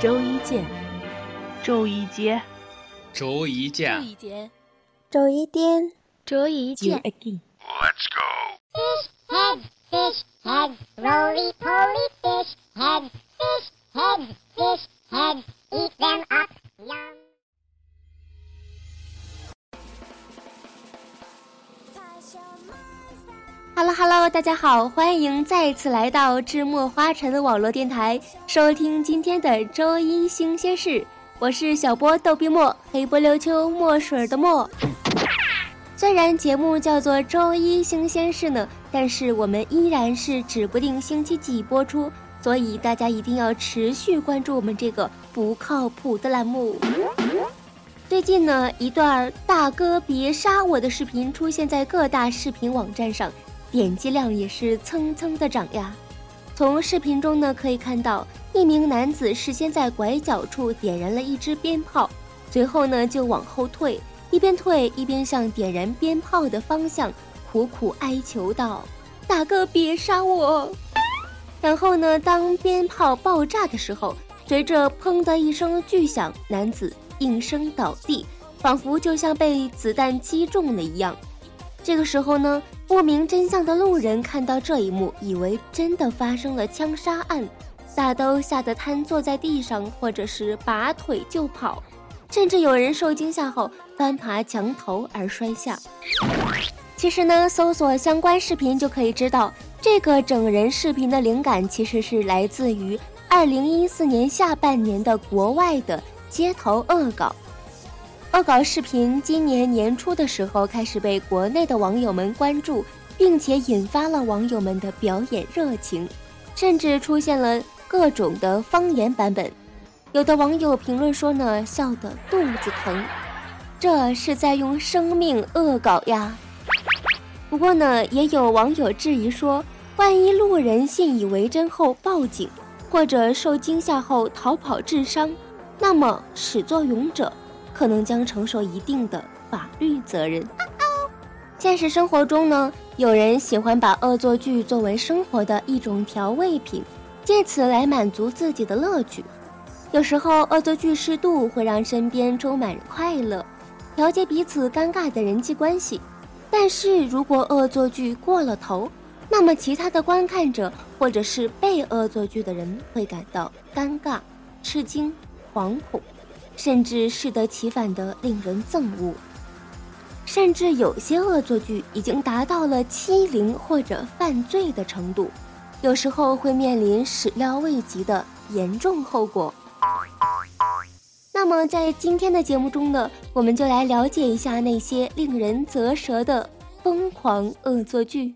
周一见，周一见，周一见，周一见，周一见，周一见。Let's go. Hello Hello，大家好，欢迎再次来到智墨花城的网络电台，收听今天的周一新鲜事。我是小波逗比墨，黑波溜秋墨水的墨。虽然节目叫做周一新鲜事呢，但是我们依然是指不定星期几播出，所以大家一定要持续关注我们这个不靠谱的栏目。最近呢，一段“大哥别杀我”的视频出现在各大视频网站上。点击量也是蹭蹭的涨呀！从视频中呢可以看到，一名男子事先在拐角处点燃了一支鞭炮，随后呢就往后退，一边退一边向点燃鞭炮的方向苦苦哀求道：“大哥别杀我！”然后呢，当鞭炮爆炸的时候，随着“砰”的一声巨响，男子应声倒地，仿佛就像被子弹击中了一样。这个时候呢，不明真相的路人看到这一幕，以为真的发生了枪杀案，大都吓得瘫坐在地上，或者是拔腿就跑，甚至有人受惊吓后翻爬墙头而摔下。其实呢，搜索相关视频就可以知道，这个整人视频的灵感其实是来自于二零一四年下半年的国外的街头恶搞。恶搞视频今年年初的时候开始被国内的网友们关注，并且引发了网友们的表演热情，甚至出现了各种的方言版本。有的网友评论说呢，笑得肚子疼，这是在用生命恶搞呀。不过呢，也有网友质疑说，万一路人信以为真后报警，或者受惊吓后逃跑致伤，那么始作俑者。可能将承受一定的法律责任。现实生活中呢，有人喜欢把恶作剧作为生活的一种调味品，借此来满足自己的乐趣。有时候恶作剧适度会让身边充满快乐，调节彼此尴尬的人际关系。但是如果恶作剧过了头，那么其他的观看者或者是被恶作剧的人会感到尴尬、吃惊、惶恐。甚至适得其反的令人憎恶，甚至有些恶作剧已经达到了欺凌或者犯罪的程度，有时候会面临始料未及的严重后果。那么在今天的节目中呢，我们就来了解一下那些令人啧舌的疯狂恶作剧。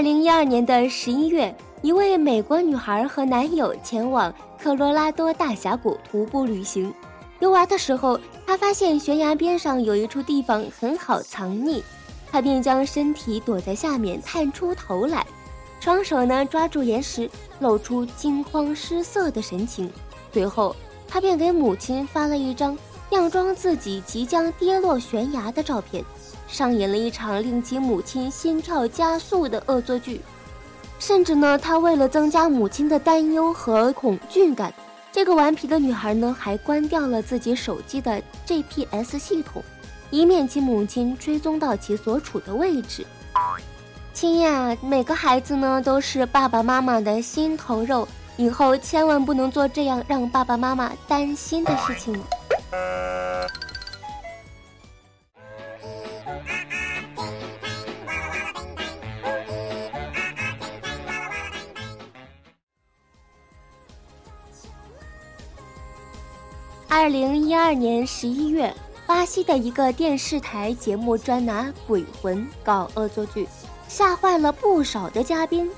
二零一二年的十一月，一位美国女孩和男友前往科罗拉多大峡谷徒步旅行。游玩的时候，她发现悬崖边上有一处地方很好藏匿，她便将身体躲在下面探出头来，双手呢抓住岩石，露出惊慌失色的神情。随后，她便给母亲发了一张佯装自己即将跌落悬崖的照片。上演了一场令其母亲心跳加速的恶作剧，甚至呢，他为了增加母亲的担忧和恐惧感，这个顽皮的女孩呢，还关掉了自己手机的 GPS 系统，以免其母亲追踪到其所处的位置。亲呀，每个孩子呢都是爸爸妈妈的心头肉，以后千万不能做这样让爸爸妈妈担心的事情。二零一二年十一月，巴西的一个电视台节目专拿鬼魂搞恶作剧，吓坏了不少的嘉宾。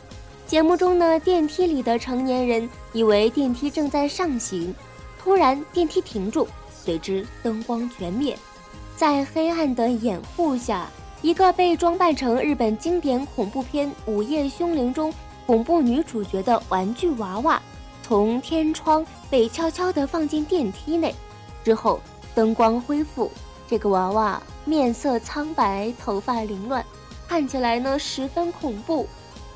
节目中呢，电梯里的成年人以为电梯正在上行，突然电梯停住，随之灯光全灭，在黑暗的掩护下，一个被装扮成日本经典恐怖片《午夜凶铃》中恐怖女主角的玩具娃娃。从天窗被悄悄地放进电梯内，之后灯光恢复，这个娃娃面色苍白，头发凌乱，看起来呢十分恐怖。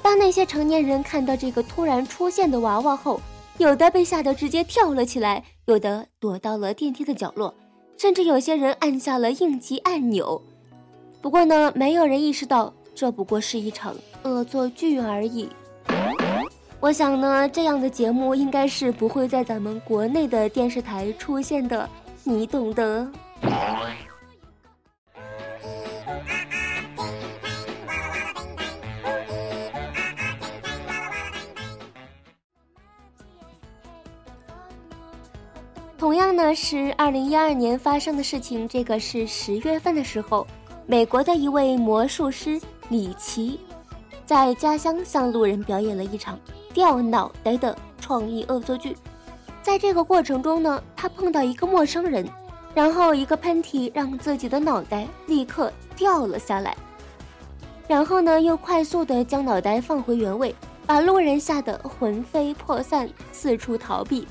当那些成年人看到这个突然出现的娃娃后，有的被吓得直接跳了起来，有的躲到了电梯的角落，甚至有些人按下了应急按钮。不过呢，没有人意识到这不过是一场恶作剧而已。我想呢，这样的节目应该是不会在咱们国内的电视台出现的，你懂得。是二零一二年发生的事情。这个是十月份的时候，美国的一位魔术师李奇，在家乡向路人表演了一场掉脑袋的创意恶作剧。在这个过程中呢，他碰到一个陌生人，然后一个喷嚏让自己的脑袋立刻掉了下来，然后呢，又快速的将脑袋放回原位，把路人吓得魂飞魄散，四处逃避。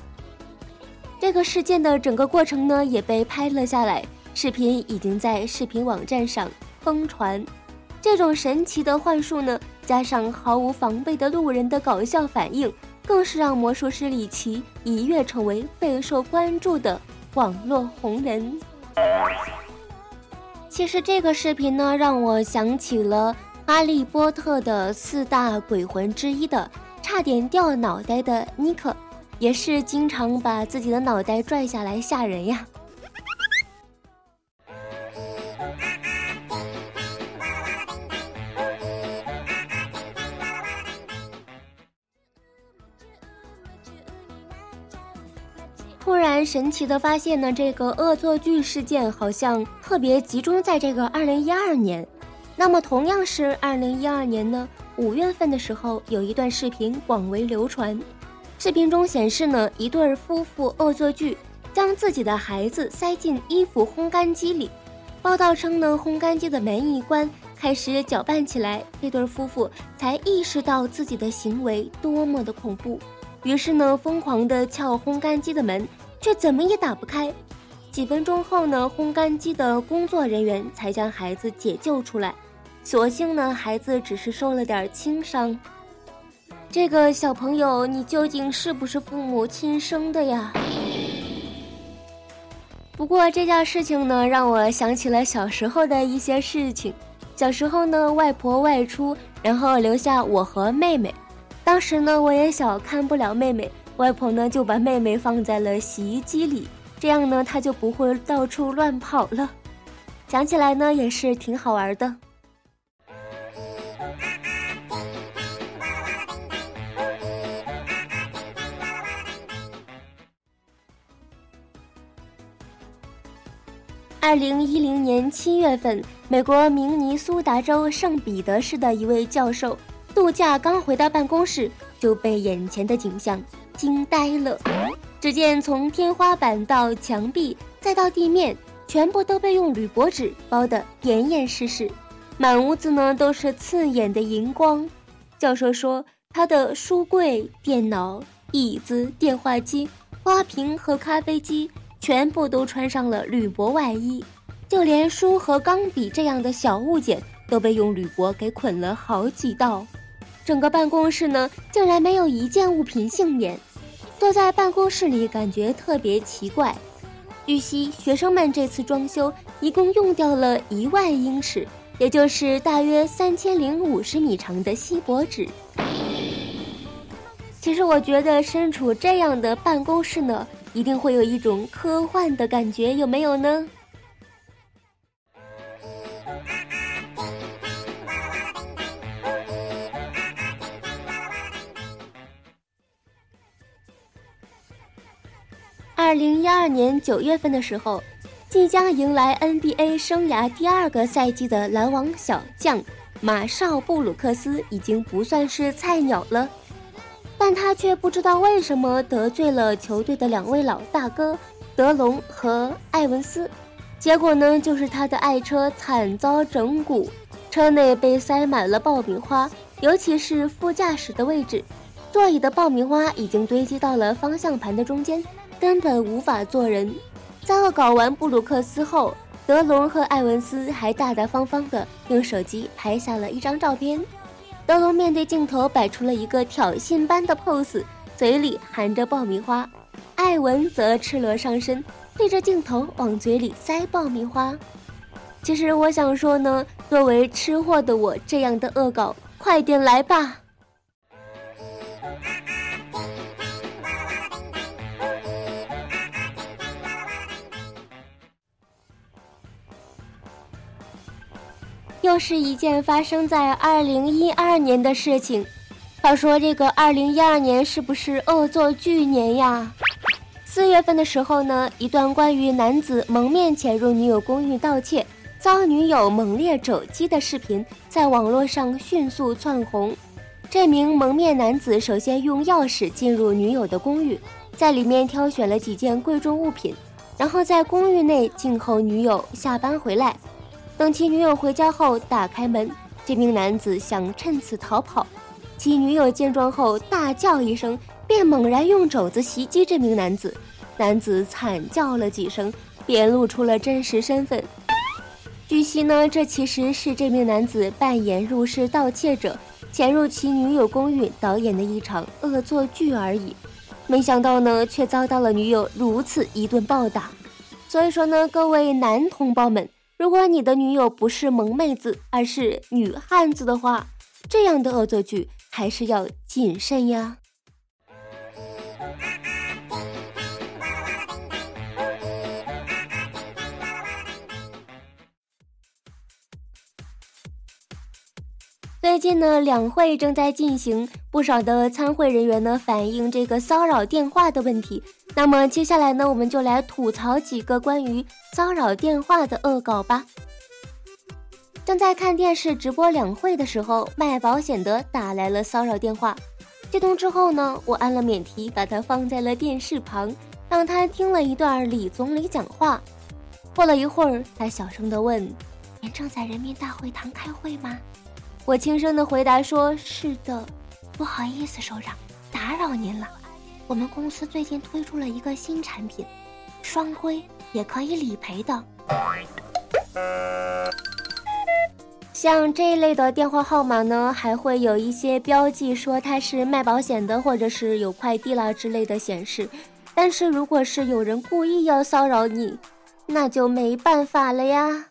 这个事件的整个过程呢，也被拍了下来，视频已经在视频网站上疯传。这种神奇的幻术呢，加上毫无防备的路人的搞笑反应，更是让魔术师李奇一跃成为备受关注的网络红人。其实这个视频呢，让我想起了《哈利波特》的四大鬼魂之一的差点掉脑袋的尼克。也是经常把自己的脑袋拽下来吓人呀。突然神奇的发现呢，这个恶作剧事件好像特别集中在这个二零一二年。那么同样是二零一二年呢，五月份的时候，有一段视频广为流传。视频中显示呢，一对夫妇恶作剧，将自己的孩子塞进衣服烘干机里。报道称呢，烘干机的门一关，开始搅拌起来，这对夫妇才意识到自己的行为多么的恐怖，于是呢，疯狂地撬烘干机的门，却怎么也打不开。几分钟后呢，烘干机的工作人员才将孩子解救出来，所幸呢，孩子只是受了点轻伤。这个小朋友，你究竟是不是父母亲生的呀？不过这件事情呢，让我想起了小时候的一些事情。小时候呢，外婆外出，然后留下我和妹妹。当时呢，我也小，看不了妹妹，外婆呢就把妹妹放在了洗衣机里，这样呢，她就不会到处乱跑了。想起来呢，也是挺好玩的。二零一零年七月份，美国明尼苏达州圣彼得市的一位教授度假刚回到办公室，就被眼前的景象惊呆了。只见从天花板到墙壁再到地面，全部都被用铝箔纸包得严严实实，满屋子呢都是刺眼的荧光。教授说，他的书柜、电脑、椅子、电话机、花瓶和咖啡机。全部都穿上了铝箔外衣，就连书和钢笔这样的小物件都被用铝箔给捆了好几道。整个办公室呢，竟然没有一件物品幸免。坐在办公室里，感觉特别奇怪。据悉，学生们这次装修一共用掉了一万英尺，也就是大约三千零五十米长的锡箔纸。其实，我觉得身处这样的办公室呢。一定会有一种科幻的感觉，有没有呢？二零一二年九月份的时候，即将迎来 NBA 生涯第二个赛季的篮网小将马绍布鲁克斯已经不算是菜鸟了。但他却不知道为什么得罪了球队的两位老大哥德隆和艾文斯，结果呢，就是他的爱车惨遭整蛊，车内被塞满了爆米花，尤其是副驾驶的位置，座椅的爆米花已经堆积到了方向盘的中间，根本无法坐人。在恶搞完布鲁克斯后，德隆和艾文斯还大大方方地用手机拍下了一张照片。德隆面对镜头摆出了一个挑衅般的 pose，嘴里含着爆米花；艾文则赤裸上身，对着镜头往嘴里塞爆米花。其实我想说呢，作为吃货的我，这样的恶搞，快点来吧！又是一件发生在二零一二年的事情。话说这个二零一二年是不是恶作剧年呀？四月份的时候呢，一段关于男子蒙面潜入女友公寓盗窃，遭女友猛烈肘击的视频在网络上迅速窜红。这名蒙面男子首先用钥匙进入女友的公寓，在里面挑选了几件贵重物品，然后在公寓内静候女友下班回来。等其女友回家后，打开门，这名男子想趁此逃跑。其女友见状后大叫一声，便猛然用肘子袭击这名男子。男子惨叫了几声，便露出了真实身份。据悉呢，这其实是这名男子扮演入室盗窃者，潜入其女友公寓导演的一场恶作剧而已。没想到呢，却遭到了女友如此一顿暴打。所以说呢，各位男同胞们。如果你的女友不是萌妹子，而是女汉子的话，这样的恶作剧还是要谨慎呀。最近呢，两会正在进行，不少的参会人员呢反映这个骚扰电话的问题。那么接下来呢，我们就来吐槽几个关于骚扰电话的恶搞吧。正在看电视直播两会的时候，卖保险的打来了骚扰电话。接通之后呢，我按了免提，把它放在了电视旁，让他听了一段李总理讲话。过了一会儿，他小声的问：“您正在人民大会堂开会吗？”我轻声的回答说：“是的，不好意思，首长，打扰您了。我们公司最近推出了一个新产品，双规也可以理赔的。像这一类的电话号码呢，还会有一些标记说它是卖保险的，或者是有快递啦之类的显示。但是如果是有人故意要骚扰你，那就没办法了呀。”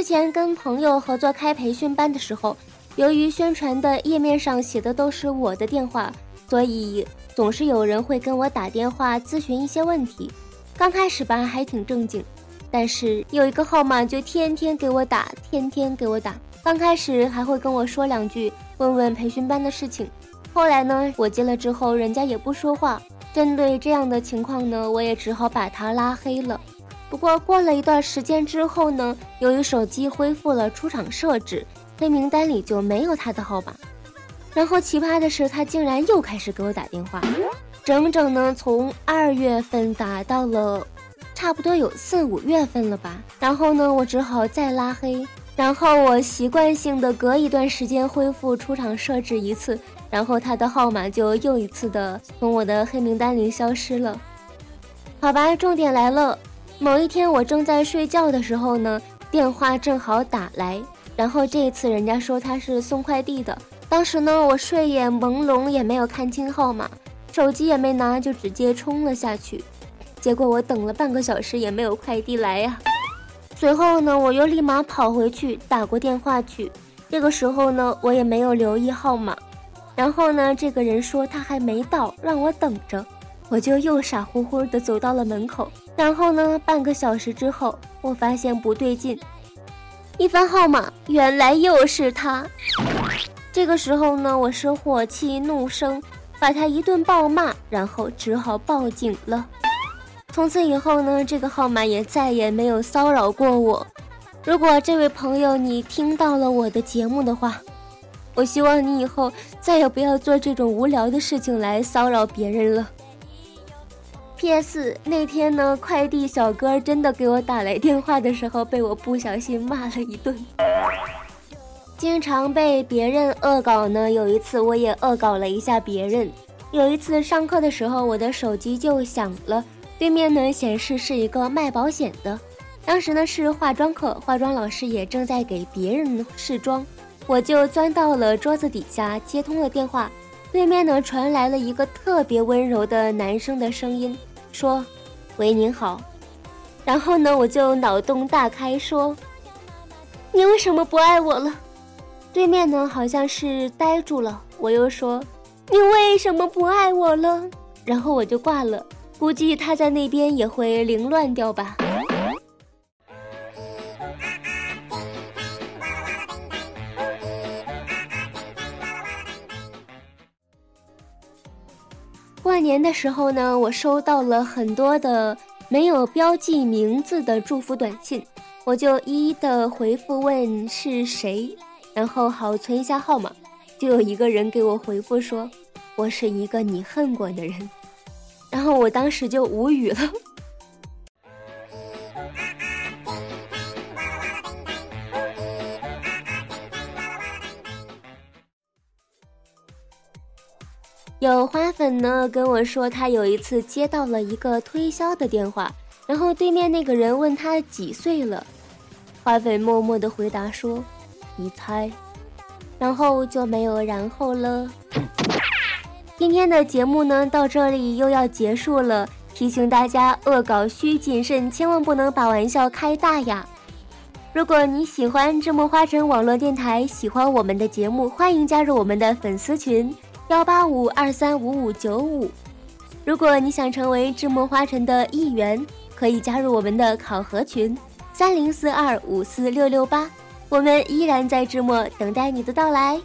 之前跟朋友合作开培训班的时候，由于宣传的页面上写的都是我的电话，所以总是有人会跟我打电话咨询一些问题。刚开始吧还挺正经，但是有一个号码就天天给我打，天天给我打。刚开始还会跟我说两句，问问培训班的事情。后来呢，我接了之后，人家也不说话。针对这样的情况呢，我也只好把他拉黑了。不过过了一段时间之后呢，由于手机恢复了出厂设置，黑名单里就没有他的号码。然后奇葩的是，他竟然又开始给我打电话，整整呢从二月份打到了差不多有四五月份了吧。然后呢，我只好再拉黑。然后我习惯性的隔一段时间恢复出厂设置一次，然后他的号码就又一次的从我的黑名单里消失了。好吧，重点来了。某一天，我正在睡觉的时候呢，电话正好打来。然后这一次，人家说他是送快递的。当时呢，我睡眼朦胧，也没有看清号码，手机也没拿，就直接冲了下去。结果我等了半个小时，也没有快递来呀。随后呢，我又立马跑回去打过电话去。这个时候呢，我也没有留意号码。然后呢，这个人说他还没到，让我等着。我就又傻乎乎的走到了门口。然后呢？半个小时之后，我发现不对劲，一翻号码，原来又是他。这个时候呢，我是火气怒生，把他一顿暴骂，然后只好报警了。从此以后呢，这个号码也再也没有骚扰过我。如果这位朋友你听到了我的节目的话，我希望你以后再也不要做这种无聊的事情来骚扰别人了。P.S. 那天呢，快递小哥真的给我打来电话的时候，被我不小心骂了一顿。经常被别人恶搞呢。有一次我也恶搞了一下别人。有一次上课的时候，我的手机就响了，对面呢显示是一个卖保险的。当时呢是化妆课，化妆老师也正在给别人试妆，我就钻到了桌子底下接通了电话。对面呢传来了一个特别温柔的男生的声音，说：“喂，您好。”然后呢我就脑洞大开，说：“你为什么不爱我了？”对面呢好像是呆住了，我又说。你为什么不爱我了？然后我就挂了，估计他在那边也会凌乱掉吧。年的时候呢，我收到了很多的没有标记名字的祝福短信，我就一一的回复问是谁，然后好存一下号码。就有一个人给我回复说：“我是一个你恨过的人。”然后我当时就无语了。有花粉呢跟我说，他有一次接到了一个推销的电话，然后对面那个人问他几岁了，花粉默默的回答说：“你猜。”然后就没有然后了。今天的节目呢，到这里又要结束了。提醒大家，恶搞需谨慎，千万不能把玩笑开大呀。如果你喜欢智墨花城网络电台，喜欢我们的节目，欢迎加入我们的粉丝群幺八五二三五五九五。如果你想成为智墨花城的一员，可以加入我们的考核群三零四二五四六六八。我们依然在智墨等待你的到来。